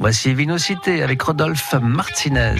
Voici Vinocité avec Rodolphe Martinez.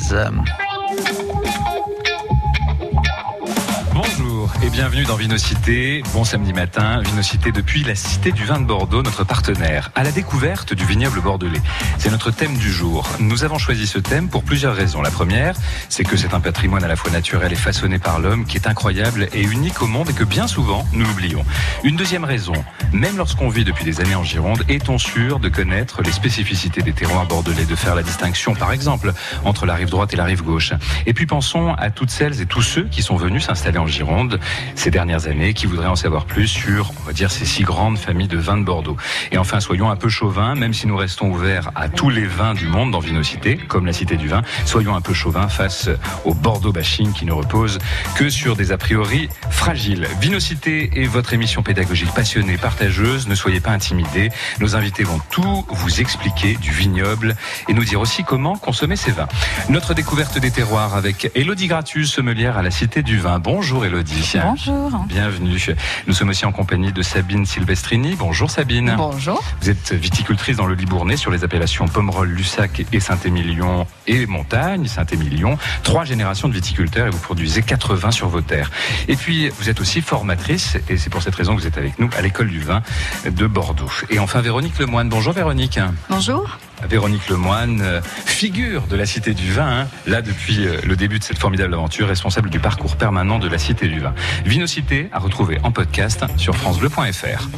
Et bienvenue dans Vinocité. Bon samedi matin, Vinocité depuis la Cité du Vin de Bordeaux, notre partenaire, à la découverte du vignoble bordelais. C'est notre thème du jour. Nous avons choisi ce thème pour plusieurs raisons. La première, c'est que c'est un patrimoine à la fois naturel et façonné par l'homme qui est incroyable et unique au monde et que bien souvent nous l'oublions. Une deuxième raison, même lorsqu'on vit depuis des années en Gironde, est-on sûr de connaître les spécificités des terroirs bordelais, de faire la distinction par exemple entre la rive droite et la rive gauche? Et puis pensons à toutes celles et tous ceux qui sont venus s'installer en Gironde ces dernières années, qui voudraient en savoir plus sur, on va dire, ces six grandes familles de vins de Bordeaux. Et enfin, soyons un peu chauvins, même si nous restons ouverts à tous les vins du monde dans Vinocité, comme la Cité du Vin, soyons un peu chauvins face au Bordeaux bashing qui ne repose que sur des a priori fragiles. Vinocité est votre émission pédagogique passionnée, partageuse, ne soyez pas intimidés. Nos invités vont tout vous expliquer du vignoble et nous dire aussi comment consommer ces vins. Notre découverte des terroirs avec Elodie Gratus, sommelière à la Cité du Vin. Bonjour Elodie. Bonjour. Bienvenue. Nous sommes aussi en compagnie de Sabine Silvestrini. Bonjour Sabine. Bonjour. Vous êtes viticultrice dans le Libournais sur les appellations Pomerol, Lussac et Saint-Émilion et Montagne, Saint-Émilion. Trois générations de viticulteurs et vous produisez 80 sur vos terres. Et puis vous êtes aussi formatrice et c'est pour cette raison que vous êtes avec nous à l'école du vin de Bordeaux. Et enfin Véronique Lemoine. Bonjour Véronique. Bonjour. Véronique Lemoine, euh, figure de la Cité du Vin, hein, là depuis euh, le début de cette formidable aventure, responsable du parcours permanent de la Cité du Vin. Vinocité à retrouver en podcast sur francebleu.fr.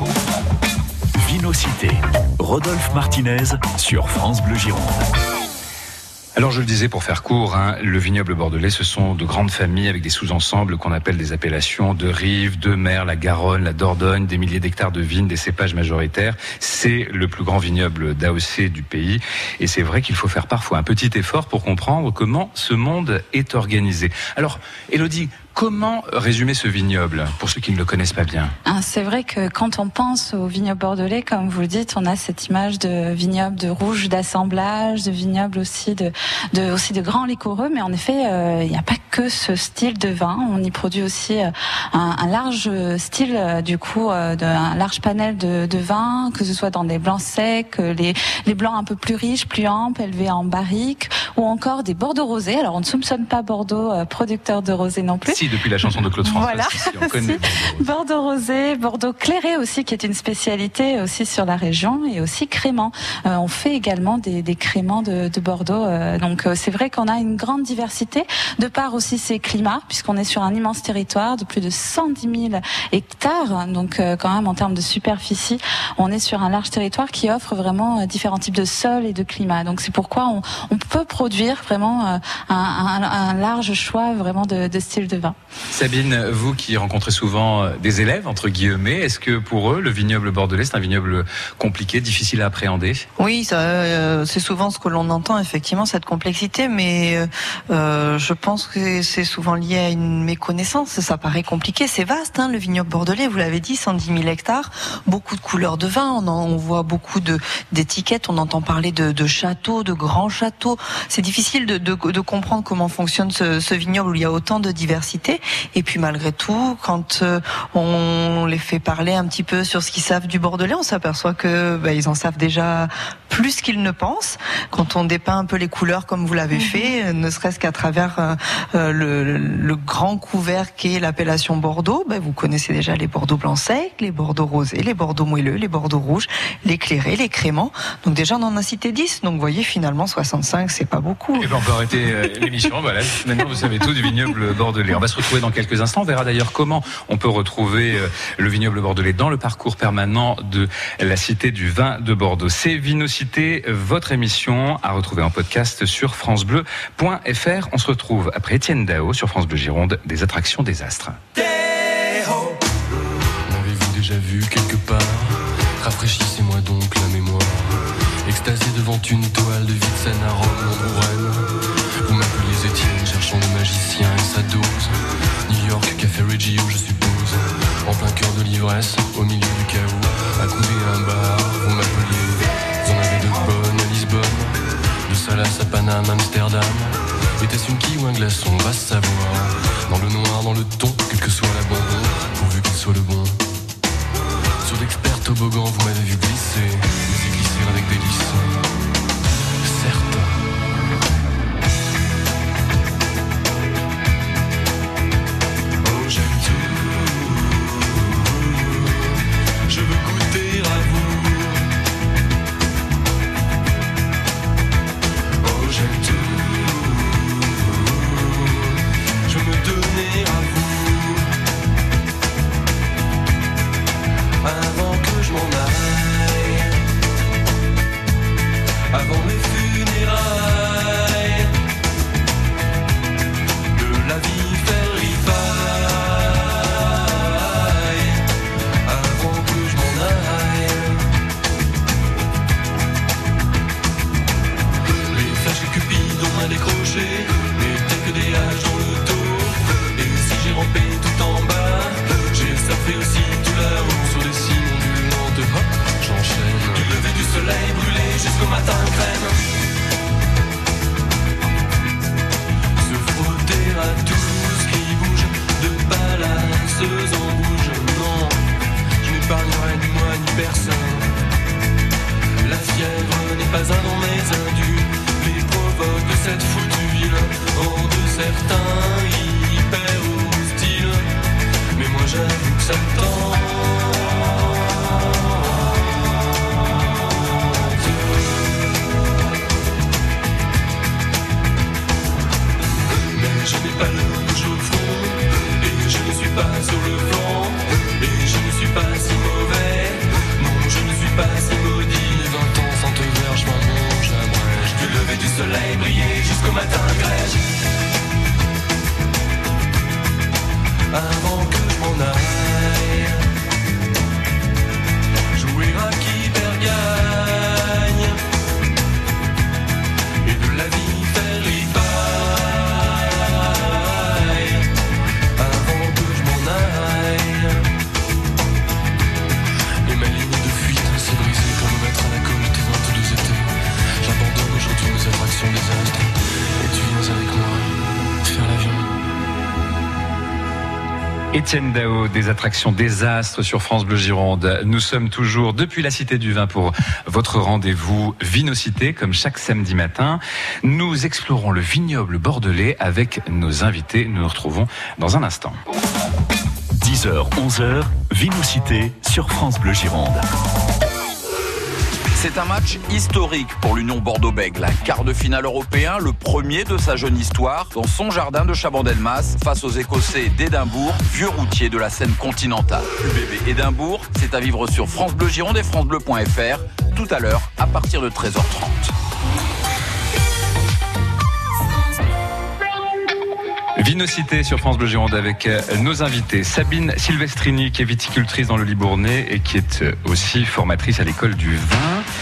Vinocité. Rodolphe Martinez sur France Bleu Gironde. Alors je le disais pour faire court, hein, le vignoble bordelais, ce sont de grandes familles avec des sous-ensembles qu'on appelle des appellations de rive, de mer, la Garonne, la Dordogne, des milliers d'hectares de vignes, des cépages majoritaires. C'est le plus grand vignoble d'AOC du pays. Et c'est vrai qu'il faut faire parfois un petit effort pour comprendre comment ce monde est organisé. Alors, Elodie, Comment résumer ce vignoble pour ceux qui ne le connaissent pas bien? Ah, C'est vrai que quand on pense au vignoble bordelais, comme vous le dites, on a cette image de vignoble de rouge d'assemblage, de vignoble aussi de, de, aussi de grands liquoreux, mais en effet, euh, il n'y a pas que ce style de vin. On y produit aussi euh, un, large style, euh, du coup, de, un large panel de, de vins, que ce soit dans des blancs secs, les, les blancs un peu plus riches, plus amples, élevés en barrique, ou encore des Bordeaux rosés. Alors on ne soupçonne pas Bordeaux producteur de rosé non plus. Depuis la chanson de Claude François. Voilà. Si, on connaît Bordeaux rosé, Bordeaux clairé aussi, qui est une spécialité aussi sur la région, et aussi crément. Euh, on fait également des, des créments de, de Bordeaux. Euh, donc euh, c'est vrai qu'on a une grande diversité, de part aussi ces climats, puisqu'on est sur un immense territoire de plus de 110 000 hectares. Donc euh, quand même en termes de superficie, on est sur un large territoire qui offre vraiment différents types de sols et de climats. Donc c'est pourquoi on, on, peut produire vraiment un, un, un, large choix vraiment de, de styles de vin. Sabine, vous qui rencontrez souvent des élèves, entre guillemets, est-ce que pour eux, le vignoble bordelais, c'est un vignoble compliqué, difficile à appréhender? Oui, euh, c'est souvent ce que l'on entend, effectivement, cette complexité, mais euh, je pense que c'est souvent lié à une méconnaissance. Ça paraît compliqué, c'est vaste, hein, le vignoble bordelais, vous l'avez dit, 110 000 hectares, beaucoup de couleurs de vin, on, voit beaucoup d'étiquettes, on entend parler de, châteaux, de grands châteaux. C'est difficile de, comprendre comment fonctionne ce vignoble où il y a autant de diversité. Et puis malgré tout, quand euh, on les fait parler un petit peu sur ce qu'ils savent du Bordelais, on s'aperçoit que bah, ils en savent déjà plus qu'ils ne pensent. Quand on dépeint un peu les couleurs comme vous l'avez fait, ne serait-ce qu'à travers euh, le, le, grand couvert qu'est l'appellation Bordeaux, bah, vous connaissez déjà les Bordeaux blancs secs, les Bordeaux rosés, les Bordeaux moelleux, les Bordeaux rouges, les clairés, les créments. Donc déjà on en a cité 10. Donc vous voyez finalement 65 c'est pas beaucoup. Et ben on peut arrêter euh, l'émission. voilà, maintenant vous savez tout du vignoble bordelais. On va se retrouver dans quelques instants. On verra d'ailleurs comment on peut retrouver euh, le vignoble bordelais dans le parcours permanent de la Cité du vin de Bordeaux. C'est Vinocité, votre émission à retrouver en podcast sur francebleu.fr. On se retrouve après Étienne Dao sur France Bleu Gironde, des attractions des astres. M'avez-vous déjà vu quelque part? Rafraîchissez-moi donc la mémoire. Extasié devant une toile de à Rome. Cherchant le magicien et sa dose. New York, Café Reggio, je suppose. En plein cœur de l'ivresse, au milieu du chaos. Accoudé à un bar, vous m'appeliez. Vous en avez de bonnes à Lisbonne. De Salas à Paname, Amsterdam. Était-ce une quille ou un glaçon? Va savoir. Dans le noir, dans le ton, quel que soit la bonbon, pourvu qu'il soit le bon. Sur d'experts toboggans, vous m'avez vu glisser, mais glissé avec délice. Dao, des attractions désastres sur France Bleu Gironde. Nous sommes toujours depuis la Cité du Vin pour votre rendez-vous Vinocité, comme chaque samedi matin. Nous explorons le vignoble bordelais avec nos invités. Nous nous retrouvons dans un instant. 10h, 11h, Vinocité sur France Bleu Gironde. C'est un match historique pour l'Union Bordeaux-Bègles. Quart de finale européen, le premier de sa jeune histoire, dans son jardin de Chabandelmas, face aux Écossais d'Édimbourg, vieux routier de la scène continentale. UBB Édimbourg, c'est à vivre sur France Bleu Gironde et francebleu.fr, tout à l'heure, à partir de 13h30. Vinocité sur France Bleu Gironde avec euh, nos invités. Sabine Silvestrini, qui est viticultrice dans le Libournais et qui est euh, aussi formatrice à l'école du vin.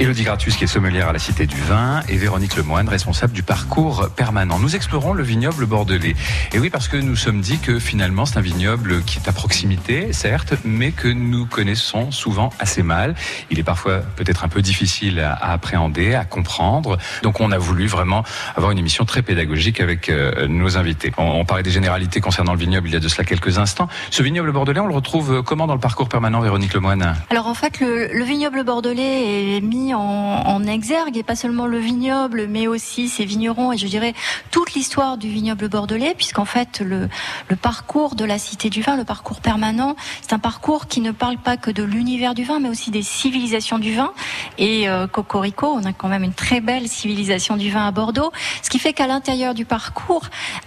Elodie Gratus, qui est sommelière à la Cité du Vin. Et Véronique Lemoine, responsable du parcours permanent. Nous explorons le vignoble bordelais. Et oui, parce que nous sommes dit que finalement, c'est un vignoble qui est à proximité, certes, mais que nous connaissons souvent assez mal. Il est parfois peut-être un peu difficile à, appréhender, à comprendre. Donc, on a voulu vraiment avoir une émission très pédagogique avec euh, nos invités. On, parlait des généralités concernant le vignoble il y a de cela quelques instants. Ce vignoble bordelais, on le retrouve comment dans le parcours permanent, Véronique Lemoine Alors en fait, le vignoble bordelais est mis en, exergue, et pas seulement le vignoble, mais aussi ses vignerons, et je dirais toute l'histoire du vignoble bordelais, puisqu'en fait, le, parcours de la Cité du Vin, le parcours permanent, c'est un parcours qui ne parle pas que de l'univers du vin, mais aussi des civilisations du vin. Et euh, Cocorico, on a quand même une très belle civilisation du vin à Bordeaux, ce qui fait qu'à l'intérieur du parcours,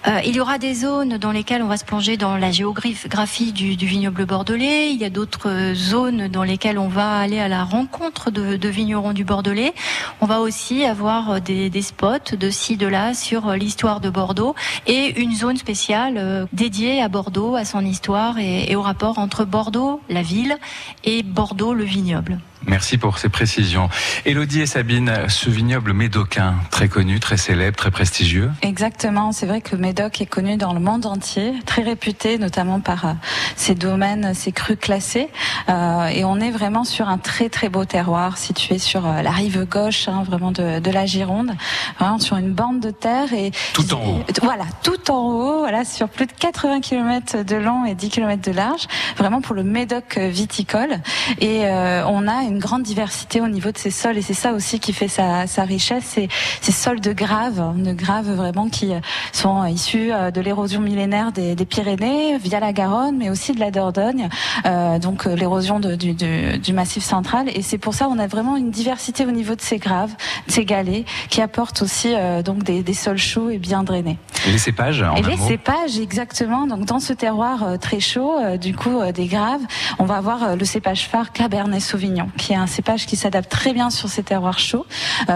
euh, il y aura des zones dans lesquelles on va se plonger dans la géographie du, vignoble bordelais. Il y a d'autres zones dans lesquelles on va aller à la rencontre de, de vignerons du Bordelais. On va aussi avoir des, des spots de ci, de là sur l'histoire de Bordeaux et une zone spéciale euh, dédiée à Bordeaux, à son histoire et au rapport entre Bordeaux, la ville, et Bordeaux, le vignoble. Merci pour ces précisions. Elodie et Sabine, ce vignoble médocain, très connu, très célèbre, très prestigieux. Exactement, c'est vrai que Médoc est connu dans le monde entier, très réputé notamment par euh, ses domaines, ses crus classés. Euh, et on est vraiment sur un très très beau terroir situé sur euh, la rive gauche, hein, vraiment de, de, la Gironde, vraiment sur une bande de terre et tout en haut. Voilà, tout en haut, voilà, sur plus de 80 km de long et 10 km de large, vraiment pour le Médoc viticole. Et euh, on a une grande diversité au niveau de ces sols et c'est ça aussi qui fait sa, sa richesse, c'est ces sols de graves, de graves vraiment qui sont issus de l'érosion millénaire des, des, Pyrénées via la Garonne, mais aussi de la Dordogne, euh, donc l'érosion du, du, du, massif central. Et c'est pour ça on a vraiment une diversité au niveau de ces graves, de ces galets, qui apportent aussi euh, donc des, des, sols chauds et bien drainés. Et les cépages en Et les mot. cépages, exactement. Donc dans ce terroir euh, très chaud, euh, du coup des graves, on va avoir le cépage phare Cabernet Sauvignon qui est un cépage qui s'adapte très bien sur ces terroirs chauds,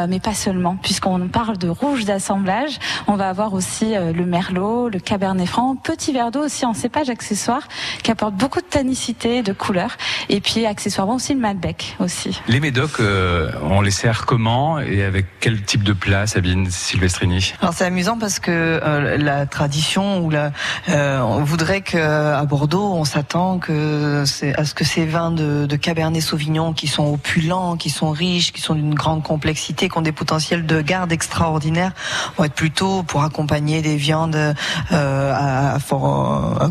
mais pas seulement, puisqu'on parle de rouge d'assemblage. On va avoir aussi le merlot, le cabernet franc, petit verre d'eau aussi en cépage accessoire qui apporte beaucoup de tanicité, de couleur, et puis accessoirement aussi le malbec aussi. Les médocs, on les sert comment et avec quel type de plat, Sabine Silvestrini? Alors c'est amusant parce que la tradition ou la, on voudrait qu'à Bordeaux, on s'attend que à ce que ces vins de, de, Cabernet Sauvignon qui sont opulents, qui sont riches, qui sont d'une grande complexité, qui ont des potentiels de garde extraordinaires, vont être plutôt pour accompagner des viandes euh, à, fort à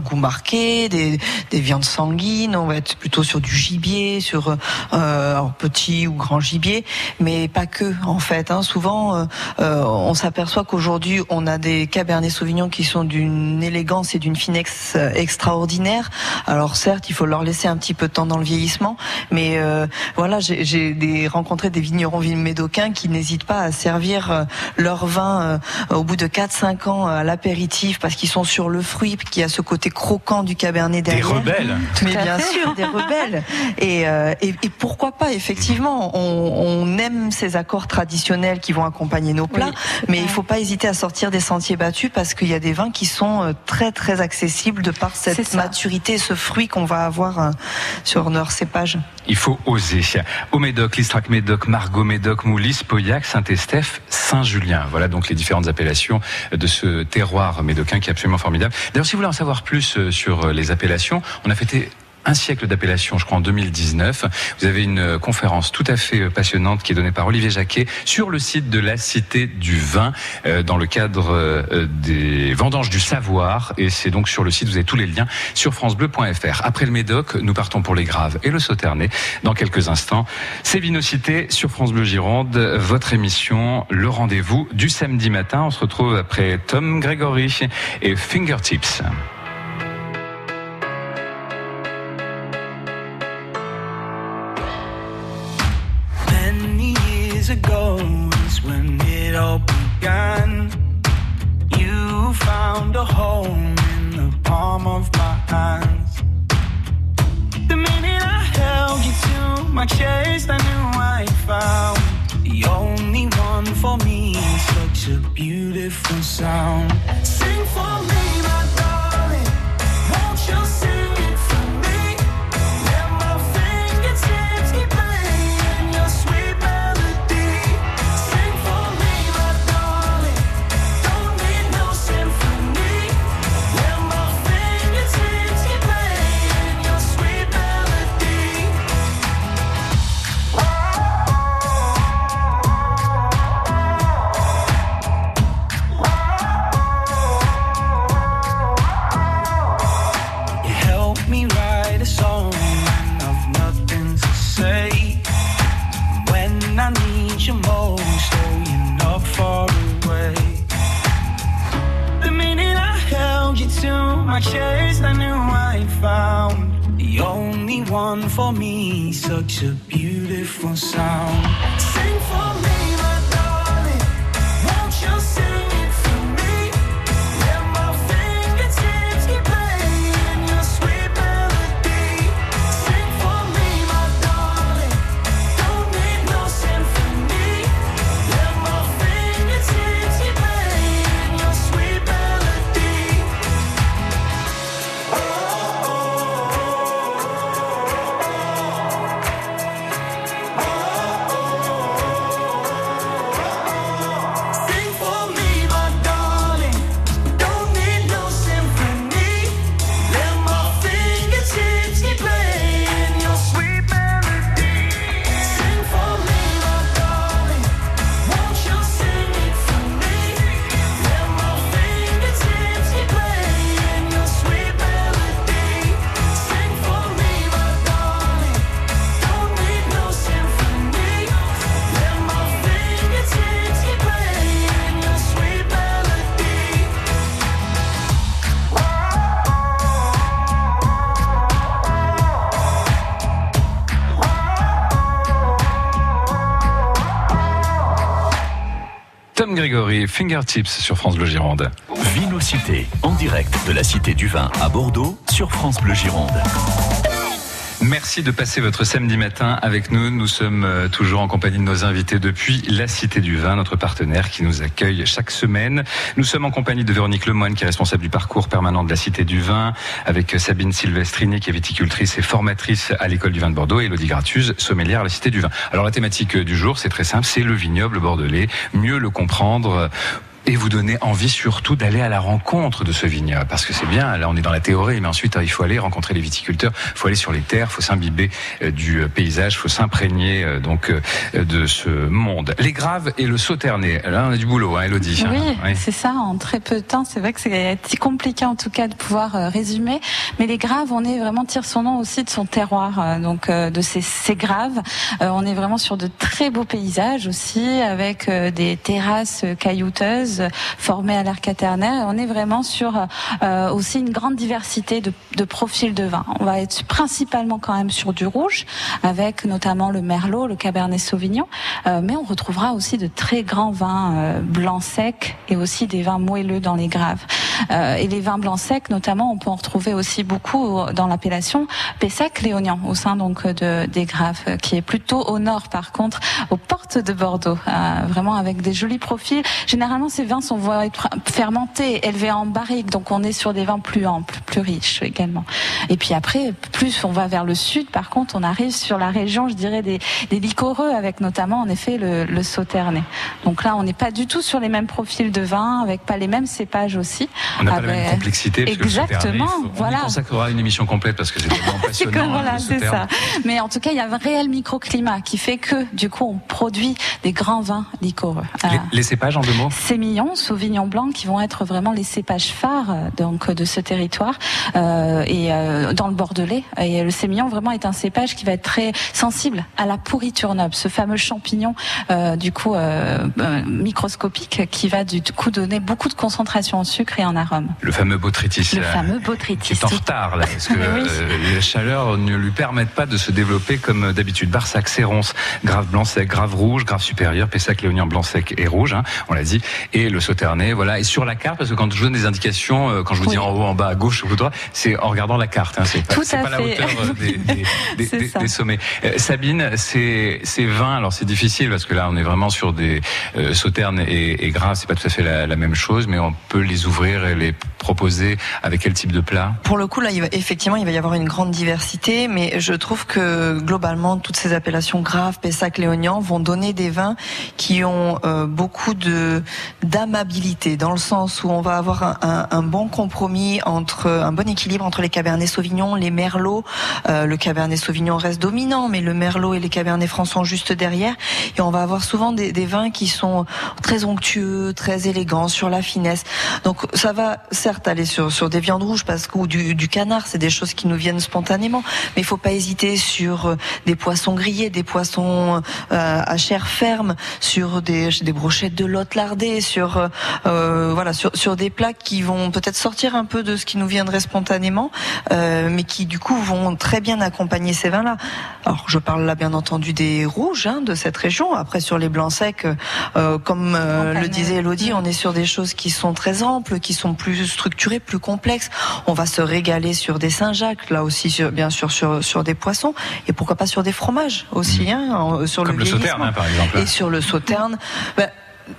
goût marqué, des, des, viandes sanguines. On va être plutôt sur du gibier, sur euh, petit ou grand gibier, mais pas que en fait. Hein. Souvent, euh, on s'aperçoit qu'aujourd'hui, on a des Cabernet Sauvignon qui sont d'une élégance et d'une finesse extraordinaire. Alors certes, il faut leur laisser un petit peu de temps dans le vieillissement, mais euh, voilà, j'ai rencontré des vignerons médocains qui n'hésitent pas à servir euh, leur vin euh, au bout de 4-5 ans à l'apéritif parce qu'ils sont sur le fruit, qu'il y a ce côté croquant du cabernet derrière. Des rebelles. Mais bien sûr, des rebelles. Et, et, et, pourquoi pas Effectivement, on, on, aime ces accords traditionnels qui vont accompagner nos plats, mais il faut pas hésiter à sortir des sentiers battus parce qu'il y a des vins qui sont très très accessibles de par cette maturité, ce fruit qu'on va avoir sur leur cépage. Il faut oser. Au Médoc, l'Istrac Médoc, Margot Médoc, Moulis, Pauillac, Saint-Estèphe, Saint-Julien. Voilà donc les différentes appellations de ce terroir médocain qui est absolument formidable. D'ailleurs, si vous voulez en savoir plus euh, sur les appellations, on a fêté un siècle d'appellation, je crois, en 2019. Vous avez une euh, conférence tout à fait euh, passionnante qui est donnée par Olivier Jacquet sur le site de la Cité du Vin, euh, dans le cadre des vendanges du savoir. Et c'est donc sur le site, vous avez tous les liens sur francebleu.fr. Après le Médoc, nous partons pour les Graves et le Sauternay dans quelques instants. C'est Vinocité sur France Bleu Gironde, votre émission, le rendez-vous du samedi matin. On se retrouve après Tom Gregory et Fingertips. Years ago is when it all began. You found a home in the palm of my hands. The minute I held you to my chest, I knew I found the only one for me. Such a beautiful sound. Sing for me, my darling. Won't you Fingertips sur France Bleu Gironde. Vinocité, en direct de la Cité du Vin à Bordeaux sur France Bleu Gironde. Merci de passer votre samedi matin avec nous. Nous sommes euh, toujours en compagnie de nos invités depuis la Cité du Vin, notre partenaire qui nous accueille chaque semaine. Nous sommes en compagnie de Véronique Lemoine, qui est responsable du parcours permanent de la Cité du Vin, avec Sabine Silvestrini, qui est viticultrice et formatrice à l'école du vin de Bordeaux, et Elodie Gratuse, sommelière à la Cité du Vin. Alors la thématique du jour, c'est très simple, c'est le vignoble bordelais. Mieux le comprendre et vous donner envie surtout d'aller à la rencontre de ce vignoble. Parce que c'est bien, là on est dans la théorie, mais ensuite il faut aller rencontrer les viticulteurs, il faut aller sur les terres, il faut s'imbiber euh, du euh, paysage, il faut s'imprégner euh, donc de ce monde. Les graves et le sauternet, là on a du boulot, hein, Elodie. Oui, c'est ça, en très peu de temps, c'est vrai que c'est compliqué en tout cas de pouvoir résumer, mais les graves, on est vraiment tire son nom aussi de son terroir, donc de ces, ces graves. On est vraiment sur de très beaux paysages aussi, avec des terrasses caillouteuses formés à l'arc quaternaire. on est vraiment sur euh, aussi une grande diversité de, profils de vin. On va être principalement quand même sur du rouge, avec notamment le merlot, le cabernet sauvignon, euh, mais on retrouvera aussi de très grands vins euh, blancs secs et aussi des vins moelleux dans les graves. et les vins blancs secs, notamment, on peut en retrouver aussi beaucoup dans l'appellation Pessac-Léognan, au sein donc de, des graves, qui est plutôt au nord, par contre, aux portes de Bordeaux, vraiment avec des jolis profils. Généralement, ces vins sont fermentés, élevés en barrique, donc on est sur des vins plus amples, plus riches également. Et puis après, plus on va vers le sud, par contre, on arrive sur la région, je dirais, des, des liquoreux, avec notamment en effet le, le sauternay. Donc là, on n'est pas du tout sur les mêmes profils de vins, avec pas les mêmes cépages aussi. On n'a pas la même complexité. Exactement. on voilà. On consacrera une émission complète parce que c'est vraiment passionnant. voilà, c'est ça. Mais en tout cas, il y a un réel microclimat qui fait que, du coup, on produit des grands vins liquoreux. Les, les cépages en deux mots? Sauvignon Blanc, qui vont être vraiment les cépages phares euh, donc de ce territoire euh, et euh, dans le Bordelais. Et le sémillon vraiment est un cépage qui va être très sensible à la pourriture noble, ce fameux champignon du coup microscopique qui va du coup donner beaucoup de concentration en sucre et en arôme. Le fameux botrytis. Le fameux botrytis. Qui est en retard là, parce que les chaleurs ne lui permettent pas de se développer comme d'habitude. Barsac, Séronce, grave blanc sec, grave rouge, grave supérieur, Pessac, Léonien blanc sec et rouge, hein, on l'a dit et le Sauternet. Voilà. Et sur la carte, parce que quand je donne des indications, euh, quand je vous dis en haut, en bas, à gauche ou à droite, c'est en regardant la carte. Hein, c'est pas, pas la hauteur des, des, des, sommets. Euh, Sabine, c'est c'est 20. Alors c'est difficile parce que là, on est vraiment sur des euh, sauternes et, et gras. C'est pas tout à fait la, la, même chose, mais on peut les ouvrir et les proposer avec quel type de plat? Pour le coup, là, il va, effectivement, il va y avoir une grande diversité, mais je trouve que globalement, toutes ces appellations graves, Pessac, Léognan, vont donner des vins qui ont euh, beaucoup de d'amabilité, dans le sens où on va avoir un, un, bon compromis entre un bon équilibre entre les cabernets sauvignons, les merlots. Euh, le cabernet sauvignon reste dominant, mais le merlot et les cabernets francs sont juste derrière. Et on va avoir souvent des, des vins qui sont très onctueux, très élégants sur la finesse. Donc ça va certes aller sur sur des viandes rouges parce que ou du, du canard, c'est des choses qui nous viennent spontanément. Mais il faut pas hésiter sur euh, des poissons grillés, des poissons euh, à chair ferme, sur des, des brochettes de lotte lardée, euh, euh, voilà sur, sur des plats qui vont peut-être sortir un peu de ce qui nous viendrait spontanément, euh, mais qui du coup vont très bien accompagner ces vins-là. Alors je parle là bien entendu des rouges hein, de cette région. Après sur les blancs secs, euh, comme euh, le disait Elodie, on est sur des choses qui sont très amples, qui sont plus structurées, plus complexes. On va se régaler sur des Saint-Jacques, là aussi sur, bien sûr sur sur des poissons et pourquoi pas sur des fromages aussi, mmh. hein, sur comme le, le sauterne hein, par exemple. Et sur le sauterne. Ben,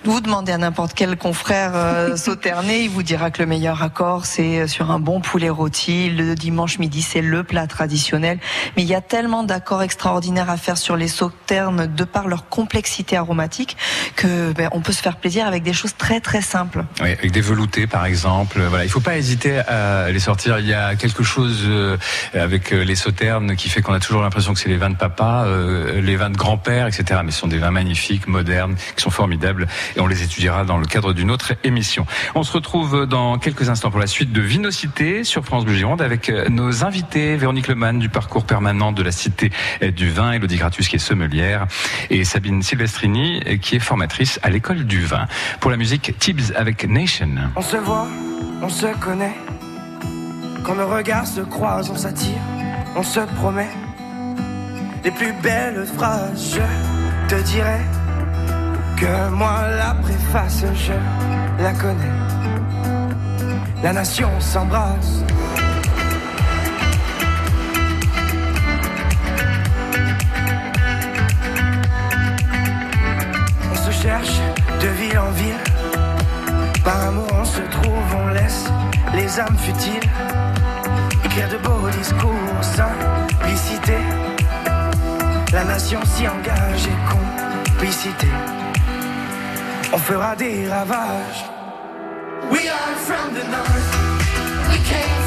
vous demandez à n'importe quel confrère euh, il vous dira que le meilleur accord, c'est euh, sur un bon poulet rôti. Le dimanche midi, c'est le plat traditionnel. Mais il y a tellement d'accords extraordinaires à faire sur les sauternes de par leur complexité aromatique que ben, on peut se faire plaisir avec des choses très très simples. Oui, avec des veloutés par exemple. Voilà, il faut pas hésiter à les sortir. Il y a quelque chose euh, avec les sauternes qui fait qu'on a toujours l'impression que c'est les vins de papa, euh, les vins de grand-père, etc. Mais ce sont des vins magnifiques, modernes, qui sont formidables et on les étudiera dans le cadre d'une autre émission. On se retrouve dans quelques instants pour la suite de Vinocité sur France Bleu Gironde avec euh, nos invités Véronique Lemann du parcours permanent de la Cité du Vin, Elodie Gratus qui est sommelière et Sabine Silvestrini qui est formatrice à l'école du vin. Pour la musique Tibbs avec Nation. On se voit, on se connaît. Quand nos regards se croisent, on s'attire, on se promet. Les plus belles phrases, je te dirai que moi la préface, je la connais. La nation s'embrasse. On se cherche de ville en ville. Par amour, on se trouve, on laisse les âmes futiles. Écrire de beaux discours, simplicité. La nation s'y engage et complicité. On fera des ravages. We are from the north. We came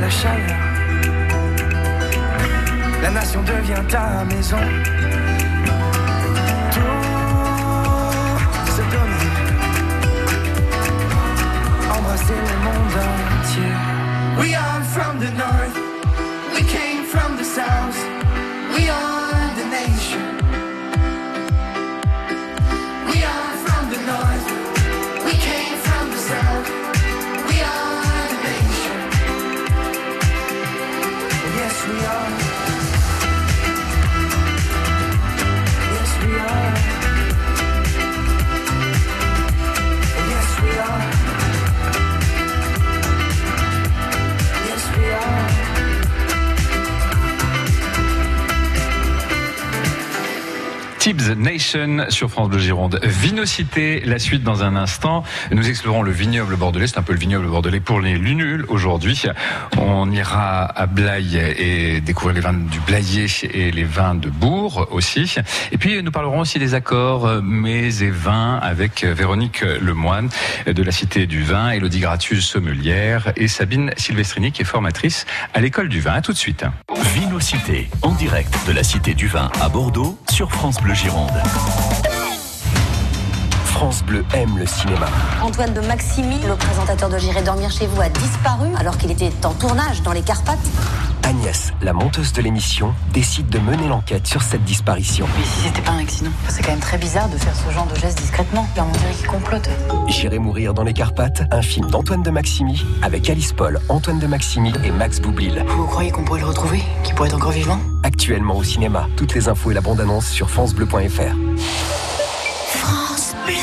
La chaleur La nation devient ta maison. Tout se donner, embrasser le monde entier. We are Tibbs Nation sur France Bleu Gironde. Vinocité, la suite dans un instant. Nous explorons le vignoble bordelais. C'est un peu le vignoble bordelais pour les lunules aujourd'hui. On ira à Blaye et découvrir les vins du Blayais et les vins de Bourg aussi. Et puis nous parlerons aussi des accords euh, mets et vins avec euh, Véronique Lemoine de la Cité du Vin, Elodie Gratius sommelière et Sabine Silvestrini qui est formatrice à l'école du vin. À tout de suite. Vinocité, en direct de la Cité du Vin à Bordeaux sur France Bleu Gironde. France Bleu aime le cinéma. Antoine de Maximi, le présentateur de J'irai dormir chez vous, a disparu alors qu'il était en tournage dans les Carpates. Agnès, la monteuse de l'émission, décide de mener l'enquête sur cette disparition. Mais si c'était pas un accident C'est quand même très bizarre de faire ce genre de geste discrètement. Là, on dirait qu'il complote. J'irai mourir dans les Carpates, un film d'Antoine de Maximi avec Alice Paul, Antoine de Maximi et Max Boublil. Vous croyez qu'on pourrait le retrouver Qu'il pourrait être encore vivant? Actuellement au cinéma. Toutes les infos et la bande-annonce sur francebleu.fr. France Bleu.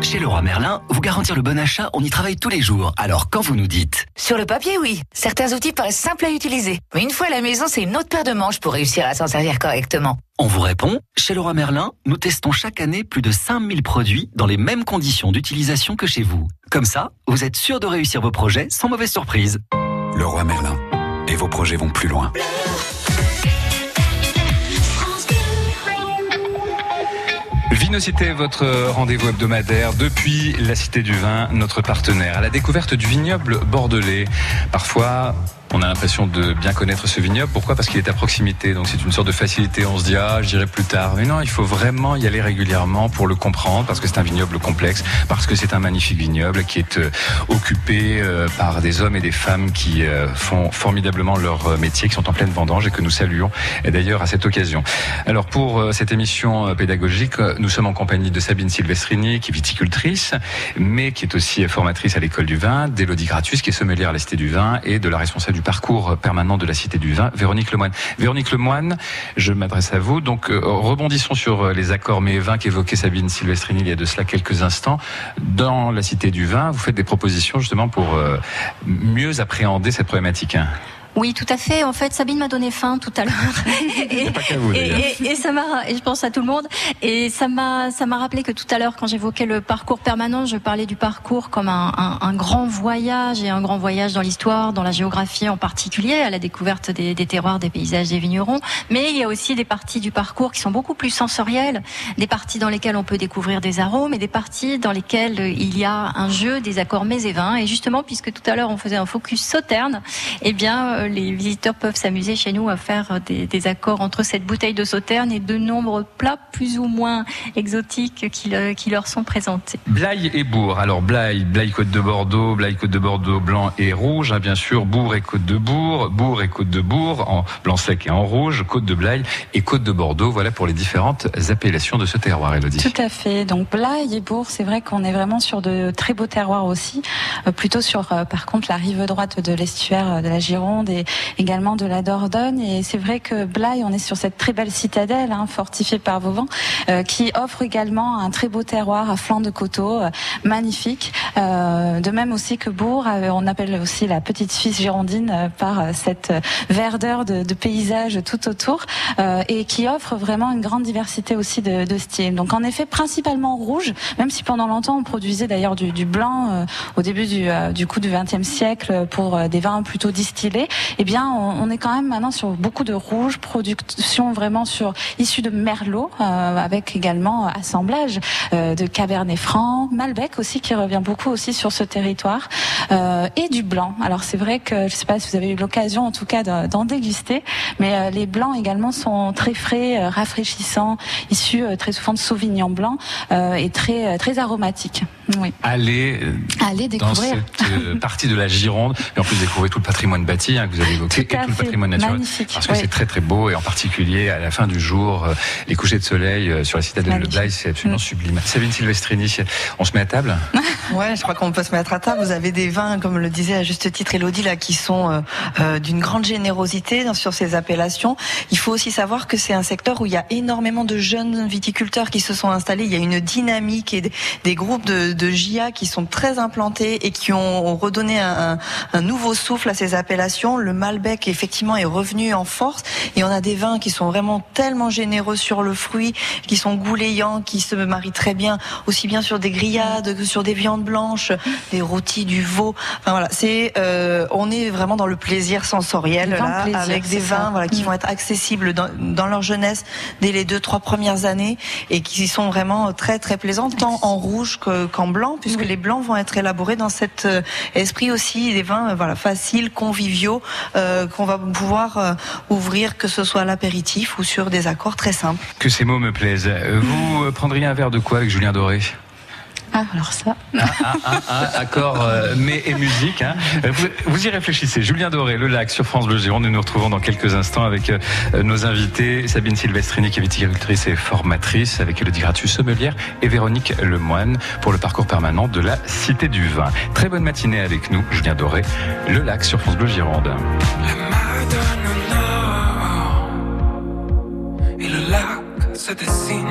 Chez Leroy Merlin, vous garantir le bon achat, on y travaille tous les jours. Alors quand vous nous dites Sur le papier, oui. Certains outils paraissent simples à utiliser. Mais une fois à la maison, c'est une autre paire de manches pour réussir à s'en servir correctement. On vous répond, chez Leroy Merlin, nous testons chaque année plus de 5000 produits dans les mêmes conditions d'utilisation que chez vous. Comme ça, vous êtes sûr de réussir vos projets sans mauvaise surprise. Leroy Merlin. Et vos projets vont plus loin. Vinocité, votre rendez-vous hebdomadaire depuis la Cité du Vin, notre partenaire, à la découverte du vignoble bordelais. Parfois, on a l'impression de bien connaître ce vignoble. Pourquoi? Parce qu'il est à proximité. Donc c'est une sorte de facilité. On se dit, ah, je dirais plus tard. Mais non, il faut vraiment y aller régulièrement pour le comprendre, parce que c'est un vignoble complexe, parce que c'est un magnifique vignoble qui est euh, occupé euh, par des hommes et des femmes qui euh, font formidablement leur métier, qui sont en pleine vendange et que nous saluons. D'ailleurs à cette occasion. Alors pour cette émission pédagogique, nous sommes en compagnie de Sabine Silvestrini, qui est viticultrice, mais qui est aussi formatrice à l'école du vin, d'Élodie Gratus, qui est sommelière à la Cité du Vin, et de la responsable du parcours permanent de la Cité du Vin, Véronique Lemoine. Véronique Lemoine, je m'adresse à vous. Donc, euh, rebondissons sur euh, les accords et vins qu'évoquait Sabine Silvestrini il y a de cela quelques instants. Dans la Cité du Vin, vous faites des propositions justement pour euh, mieux appréhender cette problématique. Oui, tout à fait. En fait, Sabine m'a donné faim tout à l'heure. et, ça m'a, et je pense à tout le monde. Et ça m'a, ça m'a rappelé que tout à l'heure, quand j'évoquais le parcours permanent, je parlais du parcours comme un, un- un grand voyage et un grand voyage dans l'histoire, dans la géographie en particulier, à la découverte des, des terroirs, des paysages, des vignerons. Mais il y a aussi des parties du parcours qui sont beaucoup plus sensorielles, des parties dans lesquelles on peut découvrir des arômes et des parties dans lesquelles il y a un jeu des accords mets et vins. Et justement, puisque tout à l'heure on faisait un focus sauterne, eh bien, les visiteurs peuvent s'amuser chez nous à faire des, des accords entre cette bouteille de sauterne et de nombreux plats plus ou moins exotiques qui, le- qui leur sont présentés. Blaye et Bourg. Alors Blaye, Blaye Côte de Bordeaux, Blaye Côte de Bordeaux blanc et rouge, hein, bien sûr. Bourg et Côte de Bourg, Bourg et Côte de Bourg en blanc sec et en rouge, Côte de Blaye et Côte de Bordeaux. Voilà pour les différentes appellations de ce terroir, Elodie. Tout à fait. Donc Blaye et Bourg, c'est vrai qu'on est vraiment sur de très beaux terroirs aussi, euh, plutôt sur euh, par contre la rive droite de l'estuaire euh, de la Gironde et également de la Dordogne. Et c'est vrai que Blaye, on est sur cette très belle citadelle hein, fortifiée par Vauban, euh, qui offre également un très beau terroir à flanc de coteau, euh, magnifique. Euh, de même aussi que Bourg, euh, on appelle aussi la petite Suisse girondine euh, par cette verdeur de, de paysages tout autour et qui offre vraiment une grande diversité aussi de, de styles. Donc en effet, principalement rouge, même si pendant longtemps on produisait d'ailleurs du, du blanc au début du, du coup du XXe siècle pour des vins plutôt distillés. Eh bien, on, on est quand même maintenant sur beaucoup de rouge, production vraiment sur issu de merlot, euh, avec également assemblage euh, de cabernet franc, malbec aussi qui revient beaucoup aussi sur ce territoire euh, et du blanc. Alors c'est vrai que je sais pas si vous avez eu l'occasion en tout cas de- d'en déguster, mais euh, les blancs également sont très frais, euh, rafraîchissants, issus euh, très souvent de Sauvignon blanc euh, et très très aromatiques. Oui. Allez, Allez dans découvrir. cette euh, partie de la Gironde et en plus découvrir tout le patrimoine bâti hein, que vous avez évoqué Tout et tout le patrimoine naturel Magnifique, parce que c'est très très beau et en particulier à la fin du jour euh, les couchers de soleil euh, sur la citadelle de. Blaye c'est absolument Mm. sublime. Sabine Silvestrini, on se met à table? Ouais, je crois qu'on peut se mettre à table. Vous avez des vins, comme le disait à juste titre Elodie, là, qui sont euh, d'une grande générosité sur ces appellations. Il faut aussi savoir que c'est un secteur où il y a énormément de jeunes viticulteurs qui se sont installés. Il y a une dynamique et des, groupes de, de JA qui sont très implantés et qui ont, redonné un nouveau souffle à ces appellations. Le Malbec, effectivement, est revenu en force et on a des vins qui sont vraiment tellement généreux sur le fruit, qui sont goulayants, qui se marient très bien, aussi bien sur des grillades que sur des viandes blanches, des rôtis, du veau. Enfin voilà, c'est euh, on est vraiment dans le plaisir sensoriel là, plaisir, avec des ça. vins voilà qui Mm. vont être accessibles dans, dans leur jeunesse dès les deux trois premières années et qui sont vraiment très très plaisants tant en rouge que- qu'en blanc puisque les blancs vont être élaborés dans cet euh, esprit aussi des vins voilà faciles conviviaux euh, qu'on va pouvoir euh, ouvrir que ce soit à l'apéritif ou sur des accords très simples. Que ces mots me plaisent. Euh, Vous prendriez un verre de quoi avec Julien Doré? Ah, alors ça. Ah, ah, ah, ah, accord, euh, mais et musique. hein. Euh, Vous, vous y réfléchissez. Julien Doré, le lac sur France Bleu Gironde. Nous nous retrouvons dans quelques instants avec euh, nos invités Sabine Silvestrini, qui est viticultrice et formatrice, avec Elodie Gratus, sommelière, et Véronique Lemoine pour le parcours permanent de la Cité du Vin. Très bonne matinée avec nous, Julien Doré, le lac sur France Bleu Gironde. et le lac se dessine.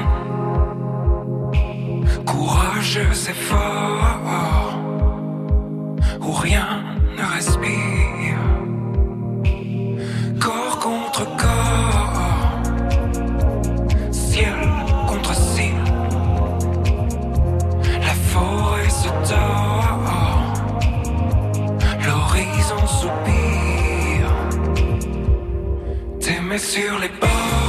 Courageux et fort, où rien ne respire. Corps contre corps, ciel contre ciel. La forêt se tord, l'horizon soupire. T'aimer sur les bords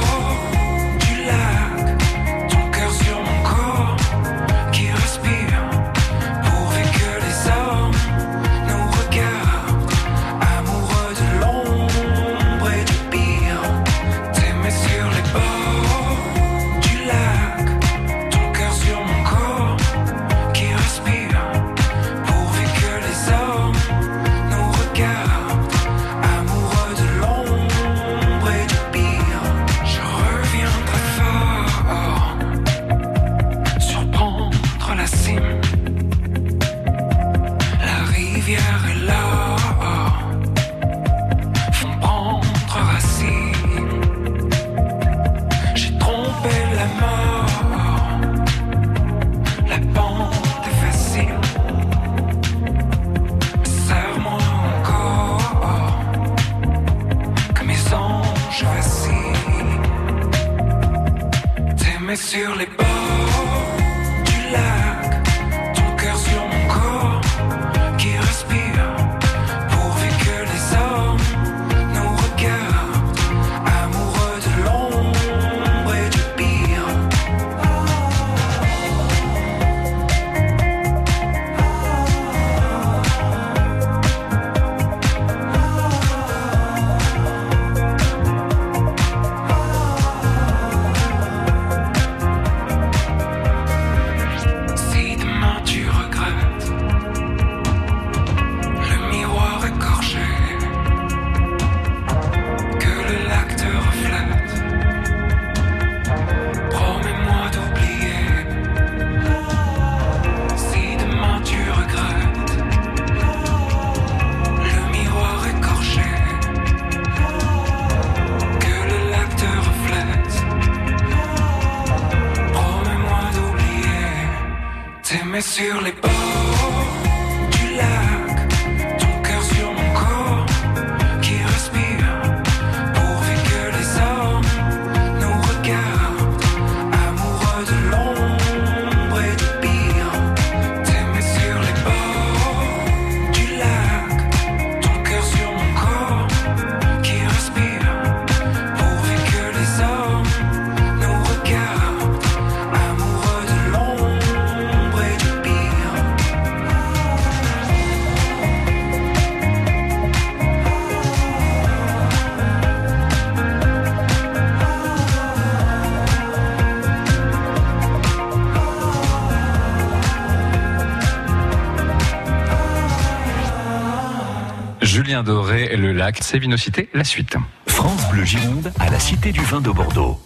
le lac, c'est Vinocité, la suite. France Bleu Gironde à la Cité du Vin de Bordeaux.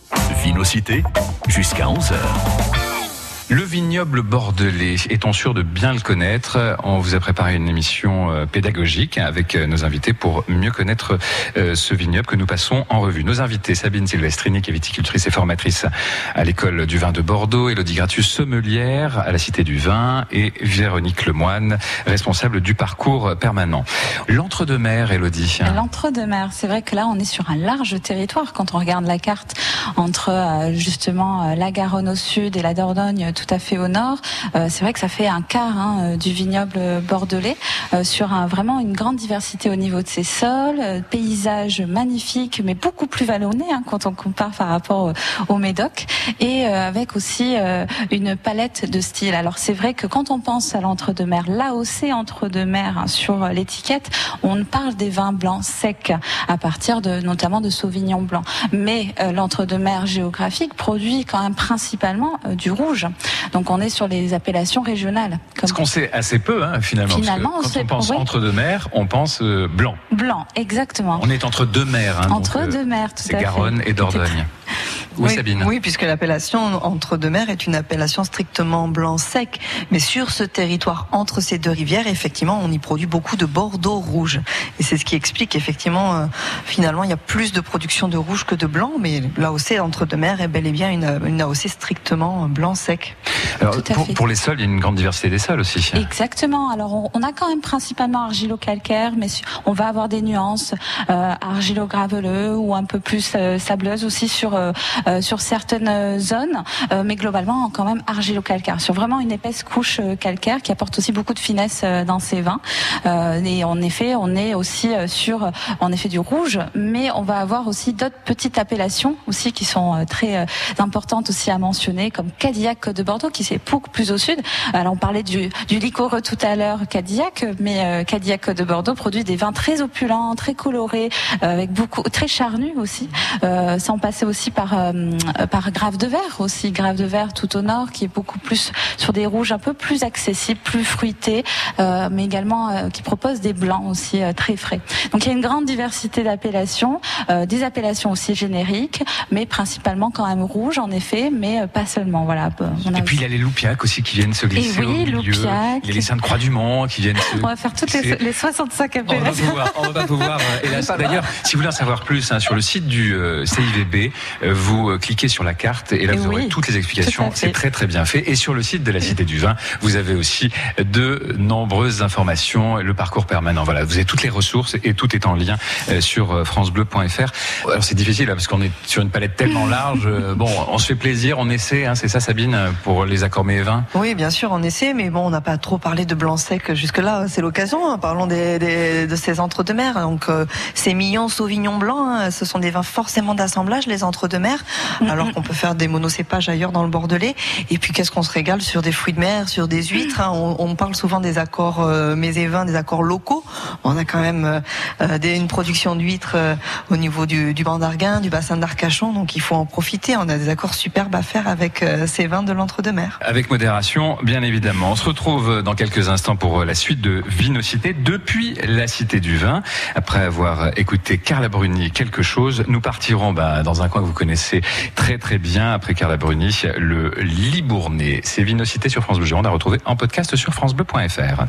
Vinocité jusqu'à 11h. Le vignoble bordelais, est-on sûr de bien le connaître? On vous a préparé une émission euh, pédagogique avec euh, nos invités pour mieux connaître euh, ce vignoble que nous passons en revue. Nos invités, Sabine Silvestrini, qui est viticultrice et formatrice à l'école du vin de Bordeaux, Elodie Gratius, sommelière à la Cité du Vin, et Véronique Lemoine, responsable du parcours permanent. L'entre-deux-mer, Elodie. L'entre-deux-mer, c'est vrai que là on est sur un large territoire quand on regarde la carte entre euh, justement euh, la Garonne au sud et la Dordogne tout à fait au nord. Euh, c'est vrai que ça fait un quart hein, euh, du vignoble bordelais euh, sur un, vraiment une grande diversité au niveau de ses sols, euh, paysages magnifiques mais beaucoup plus vallonnés hein, quand on compare par rapport au, Médoc et euh, avec aussi euh, une palette de styles. Alors c'est vrai que quand on pense à l'entre-deux-mer, l'AOC entre-deux-mer hein, sur l'étiquette, on parle des vins blancs secs à partir de notamment de Sauvignon blanc. Mais euh, l'entre-deux-mer géographique produit quand même principalement euh, du rouge. Donc on est sur les appellations régionales. Comme Ce qu'on sait assez peu, hein, finalement. parce que Finalement, on quand on pense oui. entre deux mers, on pense euh, blanc. blanc, exactement. On est entre deux mers. hein, Entre donc, euh, deux mers, tout C'est à fait. Garonne et Dordogne. Oui, Sabine. oui, puisque l'appellation entre deux mers est une appellation strictement blanc sec. Mais sur ce territoire, entre ces deux rivières, effectivement, on y produit beaucoup de Bordeaux rouge. Et c'est ce qui explique, effectivement, euh, finalement, il y a plus de production de rouge que de blanc. Mais l'AOC entre deux mers est bel et bien une, une AOC strictement blanc sec. Alors, pour, les sols, il y a une grande diversité des sols aussi. Exactement. Alors on, on a quand même principalement argilo-calcaire, mais on va avoir des nuances euh, argilo-graveleux ou un peu plus euh, sableuses aussi sur euh, sur certaines euh, zones, euh, mais globalement quand même argilo-calcaire, sur vraiment une épaisse couche euh, calcaire qui apporte aussi beaucoup de finesse euh, dans ces vins. Euh, et en effet, on est aussi euh, sur euh, en effet du rouge, mais on va avoir aussi d'autres petites appellations aussi qui sont euh, très euh, importantes aussi à mentionner, comme Cadillac de Bordeaux, qui beaucoup plus au sud. Alors on parlait du, du tout à l'heure, Cadillac, mais euh, Cadillac de Bordeaux produit des vins très opulents, très colorés, euh, avec beaucoup, très charnus aussi, euh, sans passer aussi par euh, par Grave de Verre aussi, Grave de Verre tout au nord, qui est beaucoup plus sur des rouges un peu plus accessibles, plus fruités, euh, mais également euh, qui propose des blancs aussi euh, très frais. Donc il y a une grande diversité d'appellations, euh, des appellations aussi génériques, mais principalement quand même rouges en effet, mais euh, pas seulement. Voilà. On a Et puis il y a les Loupiacs aussi qui viennent se glisser Et oui, au milieu. Il y a les Saintes-Croix du Mont qui viennent se On va faire toutes les, glisser. les 65 On va appellations. pouvoir, on va pouvoir. euh. D'ailleurs, si vous voulez en savoir plus hein, sur le site du euh, CIVB, euh, vous vous euh, cliquez sur la carte et là Et vous aurez toutes les explications. C'est très très bien fait. Et sur le site de la Cité du Vin, vous avez aussi de nombreuses informations, le parcours permanent. Voilà, vous avez toutes les ressources et tout est en lien euh, sur euh, francebleu.fr. Alors c'est difficile hein, parce qu'on est sur une palette tellement large. Bon, on se fait plaisir, on essaie. Hein, c'est ça, Sabine, pour les accords mets et vins? Oui, bien sûr, on essaie, mais bon, on n'a pas trop parlé de blanc sec jusque-là. C'est l'occasion. hein. Parlons des, des- de ces entre-deux-mer. Donc, euh, ces millions Sauvignon blanc, hein, ce sont des vins forcément d'assemblage, les entre-deux-mer, alors qu'on peut faire des monocépages ailleurs dans le Bordelais. Et puis, qu'est-ce qu'on se régale sur des fruits de mer, sur des huîtres. hein. On, parle souvent des accords euh, mets et vins, des accords locaux. On a quand même euh, euh, une production d'huîtres au niveau du, du banc d'Arguin, du bassin d'Arcachon, donc il faut en profiter. On a des accords superbes à faire avec ces vins de l'entre-deux-mer. Avec modération, bien évidemment. On se retrouve dans quelques instants pour la suite de Vinocité depuis la Cité du Vin. Après avoir écouté Carla Bruni, quelque chose, nous partirons bah, dans un coin que vous connaissez très très bien. Après Carla Bruni, le Libournais. C'est Vinocité sur France Bleu Gironde à retrouver en podcast sur francebleu.fr.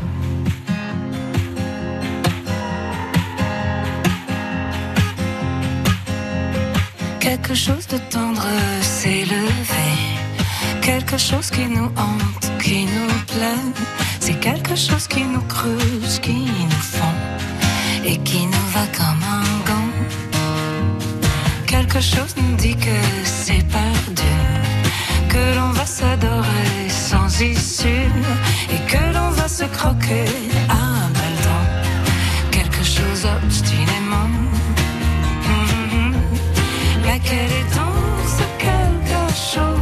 Quelque chose de tendre s'est levé. Quelque chose qui nous hante, qui nous plaît. C'est quelque chose qui nous creuse, qui nous fond et qui nous va comme un. Quelque chose nous dit que c'est perdu, que l'on va s'adorer sans issue et que l'on va se croquer à belle dent. Quelque chose obstinément. Mais quel est donc ce quelque chose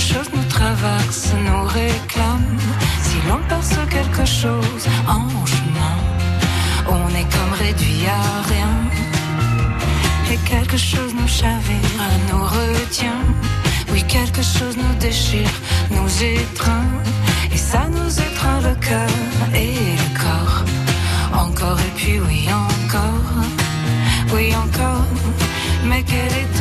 chose nous traverse, nous réclame. Si l'on perce quelque chose en chemin, on est comme réduit à rien. Et quelque chose nous chavire, nous retient. Oui, quelque chose nous déchire, nous étreint. Et ça nous étreint le cœur et le corps. Encore et puis oui, encore. Oui, encore. Mais quel est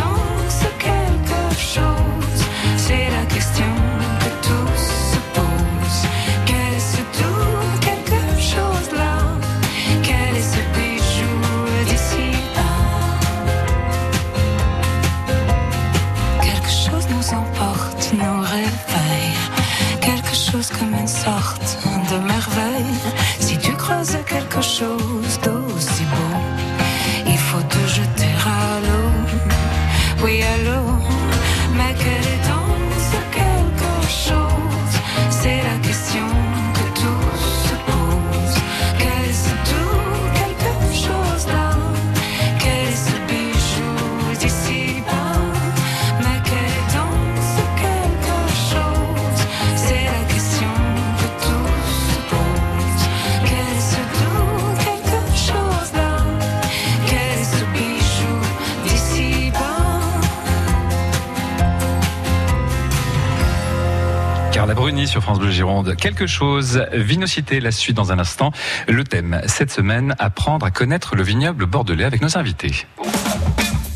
Gironde. Quelque chose, Vinocité, la suite dans un instant. Le thème, cette semaine, apprendre à connaître le vignoble bordelais avec nos invités.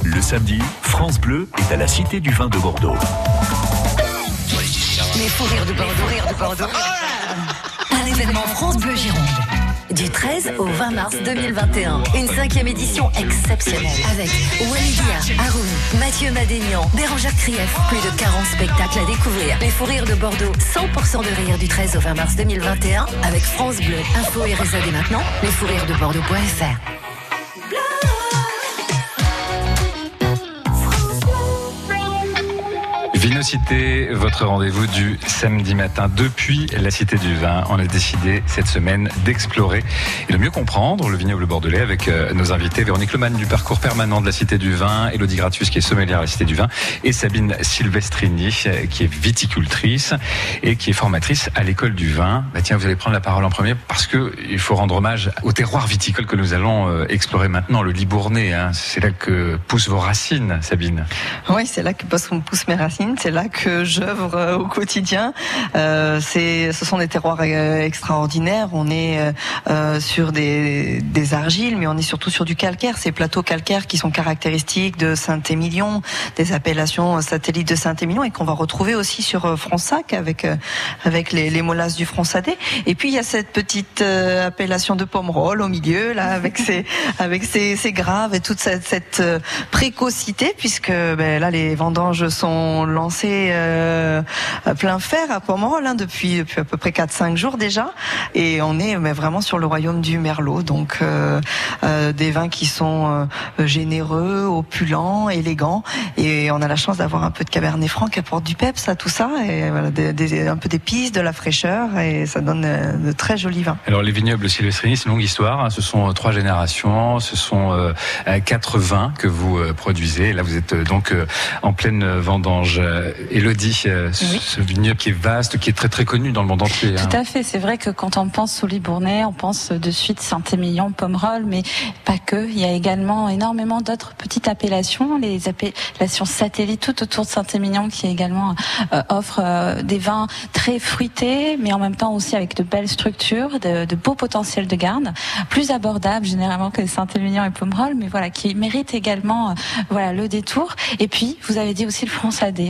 Le samedi, France Bleu est à la Cité du Vin de Bordeaux. Les fous rires de Bordeaux, rires de Bordeaux. Un événement France Bleu Gironde. Du 13 au 20 mars 2021. Une cinquième édition exceptionnelle. Avec Walidia, Haroun, Mathieu Madénian, Bérangère Krief. Plus de 40 spectacles à découvrir. Les fous rires de Bordeaux. 100% de rire du 13 au 20 mars 2021. Avec France Bleu. Info et réseau dès maintenant. Les Vinocité, votre rendez-vous du samedi matin depuis la Cité du Vin. On a décidé cette semaine d'explorer et de mieux comprendre le vignoble bordelais avec euh, nos invités Véronique Lemann du parcours permanent de la Cité du Vin, Elodie Gratus qui est sommelière à la Cité du Vin et Sabine Silvestrini euh, qui est viticultrice et qui est formatrice à l'école du vin. Bah tiens, vous allez prendre la parole en premier parce que il faut rendre hommage au terroir viticole que nous allons euh, explorer maintenant, le Libournais. Hein. C'est là que poussent vos racines, Sabine. Oui, c'est là que poussent mes racines. C'est là que j'œuvre euh, au quotidien. Euh, ce sont des terroirs euh, extraordinaires. On est sur des, argiles, mais on est surtout sur du calcaire. Ces plateaux calcaires qui sont caractéristiques de Saint-Émilion, des appellations satellites de Saint-Émilion et qu'on va retrouver aussi sur Fronsac avec avec les, les molasses du Fronsadé. Et puis il y a cette petite appellation de Pomerol au milieu là avec ses avec ses, graves et toute cette, précocité puisque ben, là les vendanges sont lancées euh, plein fer à Pomerol hein, depuis depuis à peu près 4-5 jours déjà et on est vraiment sur le royaume du merlot donc euh, euh, des vins qui sont généreux, opulents, élégants et on a la chance d'avoir un peu de cabernet franc qui apporte du peps à tout ça et un peu d'épices, de la fraîcheur et ça donne de très jolis vins. Alors les vignobles Silvestrini, c'est une longue histoire. hein. Ce sont trois générations, ce sont quatre vins que vous produisez. Là, vous êtes donc en pleine vendange. Euh, Élodie, euh, ce- Oui. ce vignoble qui est vaste, qui est très très connu dans le monde entier. hein. Tout à fait. C'est vrai que quand on pense au Libournais, on pense de suite Saint-Émilion, Pomerol, mais pas que. Il y a également énormément d'autres petites appellations, les appellations satellites tout autour de Saint-Émilion qui également euh, offrent euh, des vins très fruités, mais en même temps aussi avec de belles structures, de, de beaux potentiels de garde, plus abordables généralement que Saint-Émilion et Pomerol, mais voilà, qui méritent également voilà le détour. Et puis, vous avez dit aussi le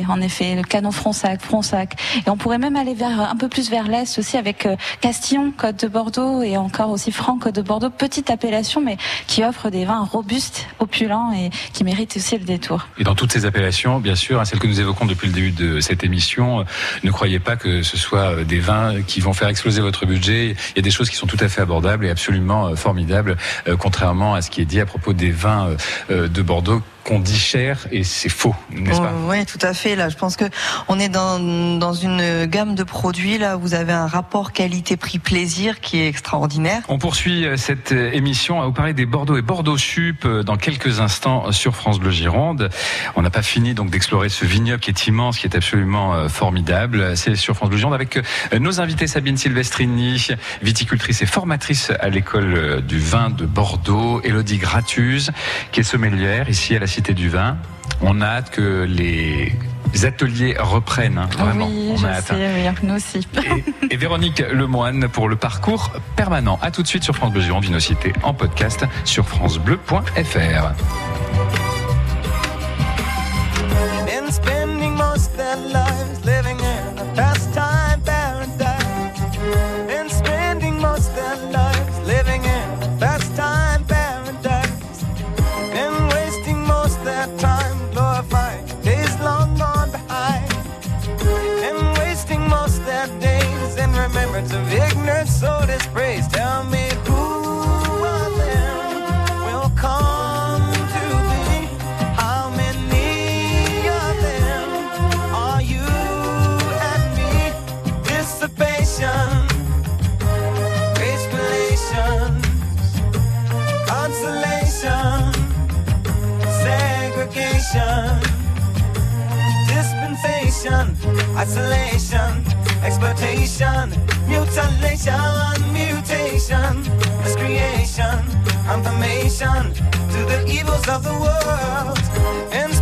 En effet, le canon Fronsac, Fronsac. Et on pourrait même aller vers un peu plus vers l'est aussi avec euh, Castillon, Côte de Bordeaux, et encore aussi Franc, Côte de Bordeaux, petite appellation, mais qui offre des vins robustes, opulents et qui méritent aussi le détour. Et dans toutes ces appellations, bien sûr, hein, celles que nous évoquons depuis le début de cette émission, euh, ne croyez pas que ce soit euh, des vins qui vont faire exploser votre budget. Il y a des choses qui sont tout à fait abordables et absolument formidables, contrairement à ce qui est dit à propos des vins de Bordeaux qu'on dit cher et c'est faux, n'est-ce pas Oui, tout à fait. Là, je pense que on est dans, dans une gamme de produits là où vous avez un rapport qualité-prix-plaisir qui est extraordinaire. On poursuit euh, cette euh, émission à vous parler des Bordeaux et Bordeaux Sup euh, dans quelques instants sur France Bleu Gironde. On n'a pas fini donc d'explorer ce vignoble qui est immense, qui est absolument formidable. C'est sur France Bleu Gironde avec nos invités Sabine Silvestrini, viticultrice et formatrice à l'école du vin de Bordeaux, Elodie Gratuse, qui est sommelière ici à la Cité du Vin. On a hâte que les ateliers reprennent, hein, vraiment. oui, On a hâte, hein. sais, oui, nous aussi. et Véronique Lemoine pour le parcours permanent. À tout de suite sur France Bleu Gironde, Vinocité en podcast sur francebleu.fr. isolation, exploitation, mutilation, mutation, miscreation, confirmation to the evils of the world, and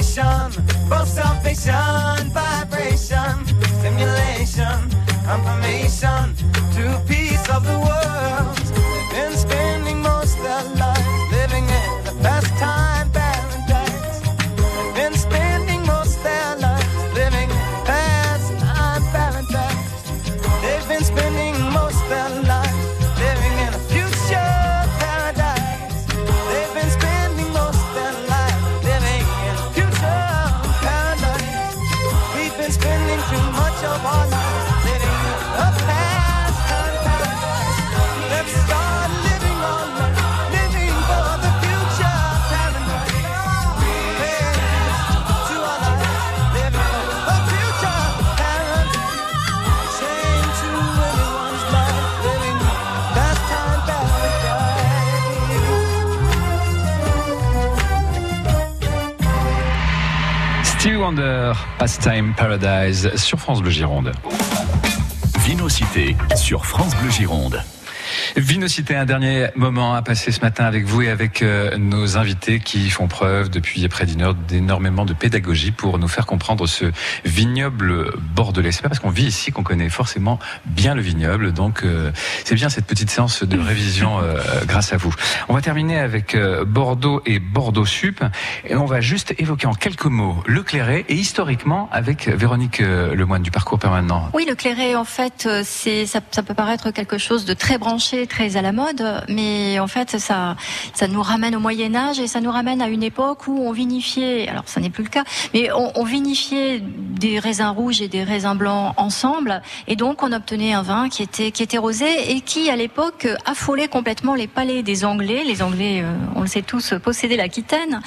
acclamation, both salvation, vibration, stimulation, confirmation to peace of the world. Wonder, Pastime Paradise sur France Bleu Gironde. Vinocité sur France Bleu Gironde. Vinocité, un dernier moment à passer ce matin avec vous et avec euh, nos invités qui font preuve depuis près d'une heure d'énormément de pédagogie pour nous faire comprendre ce vignoble bordelais. C'est pas parce qu'on vit ici qu'on connaît forcément bien le vignoble, donc euh, c'est bien cette petite séance de révision euh, grâce à vous. On va terminer avec Bordeaux et Bordeaux Sup et on va juste évoquer en quelques mots le clairet et historiquement avec Véronique Lemoine du parcours permanent. Oui, le clairet, en fait, c'est ça, ça peut paraître quelque chose de très branché, très à la mode, mais en fait, ça, ça nous ramène au Moyen Âge et ça nous ramène à une époque où on vinifiait. Alors, ça n'est plus le cas, mais on, vinifiait des raisins rouges et des raisins blancs ensemble, et donc on obtenait un vin qui était qui était rosé et qui, à l'époque, affolait complètement les palais des Anglais. Les Anglais, euh, on le sait tous, possédaient l'Aquitaine,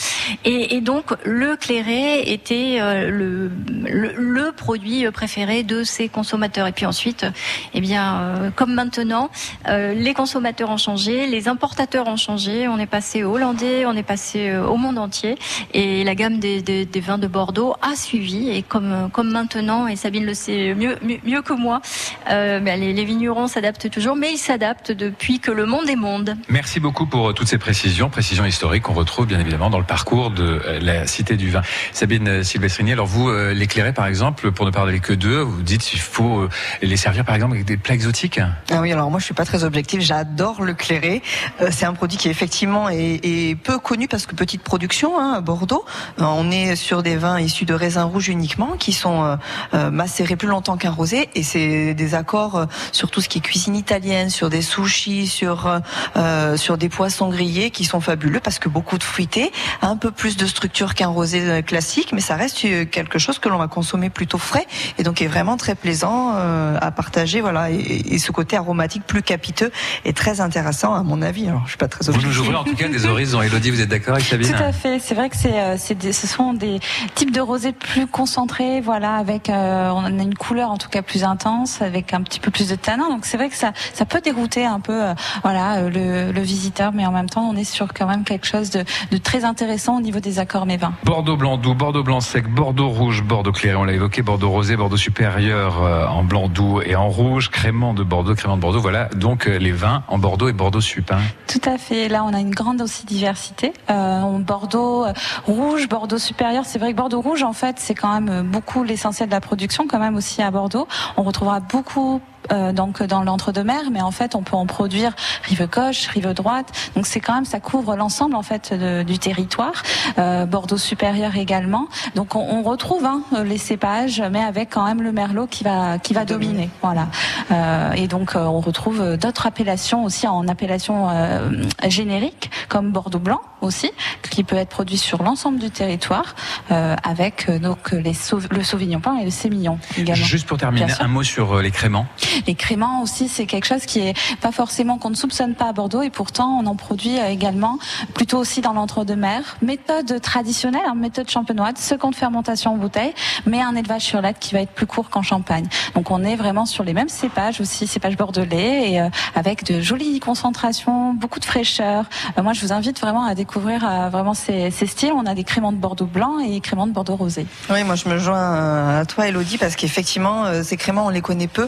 et, donc le clairet était euh, le, produit préféré de ces consommateurs. Et puis ensuite, eh bien, euh, comme maintenant, les consommateurs ont changé, les importateurs ont changé. On est passé aux Hollandais, on est passé euh, au monde entier, et la gamme des, des- des vins de Bordeaux a suivi. Et comme comme maintenant, et Sabine le sait mieux mieux, mieux que moi, euh, ben, les, les vignerons s'adaptent toujours, mais ils s'adaptent depuis que le monde est monde. Merci beaucoup pour euh, toutes ces précisions, précisions historiques qu'on retrouve bien évidemment dans le parcours de euh, la Cité du Vin. Sabine Silvestrini, alors vous, euh, l'éclairez par exemple, pour ne parler que d'eux, vous dites qu'il faut les servir par exemple avec des plats exotiques Ah oui, alors moi je suis pas très objective, j'adore le clairet. Euh, c'est un produit qui effectivement est, est peu connu parce que petite production hein, à Bordeaux. Euh, on est sur des vins issus de raisins rouges uniquement qui sont euh, euh, macérés plus longtemps qu'un rosé et c'est des accords sur tout ce qui est cuisine italienne, sur des sushis, sur euh, sur des poissons grillés qui sont fabuleux parce que beaucoup de fruité, un peu plus de structure qu'un rosé classique, mais ça reste quelque chose que l'on va consommer plutôt frais et donc est vraiment très plaisant euh, à partager. Voilà, et ce côté aromatique plus capiteux est très intéressant à mon avis. Alors je suis pas très Vous nous ouvrez en tout cas des horizons. Elodie, vous êtes d'accord avec Sabine Tout à fait. C'est vrai que c'est, euh, c'est des- ce sont des types de rosés plus concentrés, voilà, avec euh, on a une couleur en tout cas plus intense, avec un petit peu plus de tanin. Donc c'est vrai que ça, ça peut dérouter un peu, euh, voilà, euh, le, le visiteur, mais en même temps, on est sur quand même quelque chose de, de très intéressant au niveau des accords mévins. Bordeaux blanc doux, Bordeaux blanc sec, Bordeaux rouge, Bordeaux clair, on l'a évoqué, Bordeaux rosé, Bordeaux supérieur euh, en blanc doux et en rouge, crément de Bordeaux, crément de Bordeaux. Voilà donc euh, les en Bordeaux et Bordeaux sup. hein. Tout à fait. Là, on a une grande aussi diversité. Euh, Bordeaux euh, rouge, Bordeaux supérieur. C'est vrai que Bordeaux rouge, en fait, c'est quand même euh, beaucoup l'essentiel de la production, quand même aussi à Bordeaux. On retrouvera beaucoup. Euh, donc dans l'entre-deux-mer, mais en fait on peut en produire rive gauche, rive droite. Donc c'est quand même ça couvre l'ensemble en fait de- du territoire. Euh, Bordeaux supérieur également. Donc on, on retrouve hein, les cépages, mais avec quand même le merlot qui va qui va dominer. Voilà. Euh, et donc euh, on retrouve d'autres appellations aussi en appellation euh, générique, comme Bordeaux blanc aussi, qui peut être produit sur l'ensemble du territoire, euh, avec donc les le Sauvignon blanc et le Sémillon également. Juste pour terminer, un mot sur les créments. Les créments aussi, c'est quelque chose qui est pas forcément qu'on ne soupçonne pas à Bordeaux et pourtant on en produit euh, également plutôt aussi dans l'entre-deux-mer. Méthode traditionnelle, hein, méthode champenoise, seconde fermentation en bouteille, mais un élevage sur lettre qui va être plus court qu'en Champagne. Donc on est vraiment sur les mêmes cépages aussi, cépages bordelais et euh, avec de jolies concentrations, beaucoup de fraîcheur. Euh, moi, je vous invite vraiment à découvrir vraiment ces, styles. On a des créments de Bordeaux blanc et créments de Bordeaux rosé. Oui, moi je me joins à toi, Elodie, parce qu'effectivement, ces créments, on les connaît peu,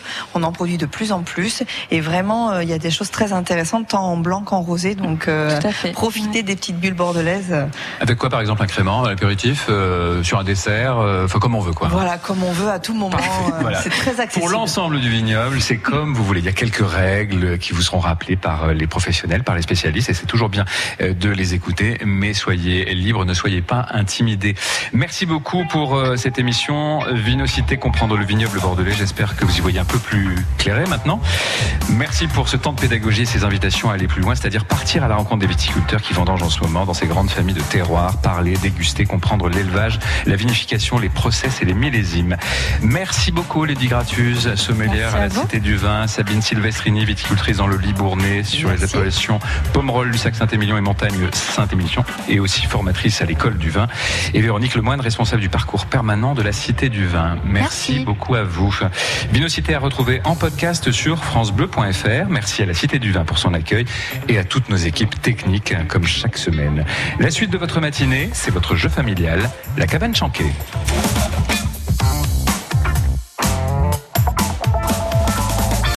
produit de plus en plus, et vraiment, euh, il y a des choses très intéressantes, tant en blanc qu'en rosé, donc euh, profitez des petites bulles bordelaises. Avec quoi par exemple un crément, un apéritif, euh, sur un dessert, euh, enfin comme on veut quoi. Voilà, comme on veut, à tout moment, euh, Voilà. c'est très accessible. Pour l'ensemble du vignoble, c'est comme vous voulez. Il y a quelques règles qui vous seront rappelées par les professionnels, par les spécialistes, et c'est toujours bien de les écouter. Mais soyez libres, ne soyez pas intimidés. Merci beaucoup pour cette émission Vinocité, comprendre le vignoble bordelais. J'espère que vous y voyez un peu plus clairé maintenant. Merci pour ce temps de pédagogie et ces invitations à aller plus loin, c'est-à-dire partir à la rencontre des viticulteurs qui vendangent en ce moment dans ces grandes familles de terroirs, parler, déguster, comprendre l'élevage, la vinification, les process et les millésimes. Merci beaucoup, Lady Gratuse, sommelière à à la vous. Cité du Vin, Sabine Silvestrini, viticultrice dans le Libournais, sur les appellations Pomerol, Lussac, Saint-Émilion et Montagne Saint-Émilion, et aussi formatrice à l'école du vin. Et Véronique Lemoine, responsable du parcours permanent de la Cité du Vin. Merci, Merci. beaucoup à vous. Vinocité à retrouver en podcast sur francebleu.fr. Merci à la Cité du Vin pour son accueil et à toutes nos équipes techniques, hein, comme chaque semaine. La suite de votre matinée, c'est votre jeu familial, la cabane chanquée.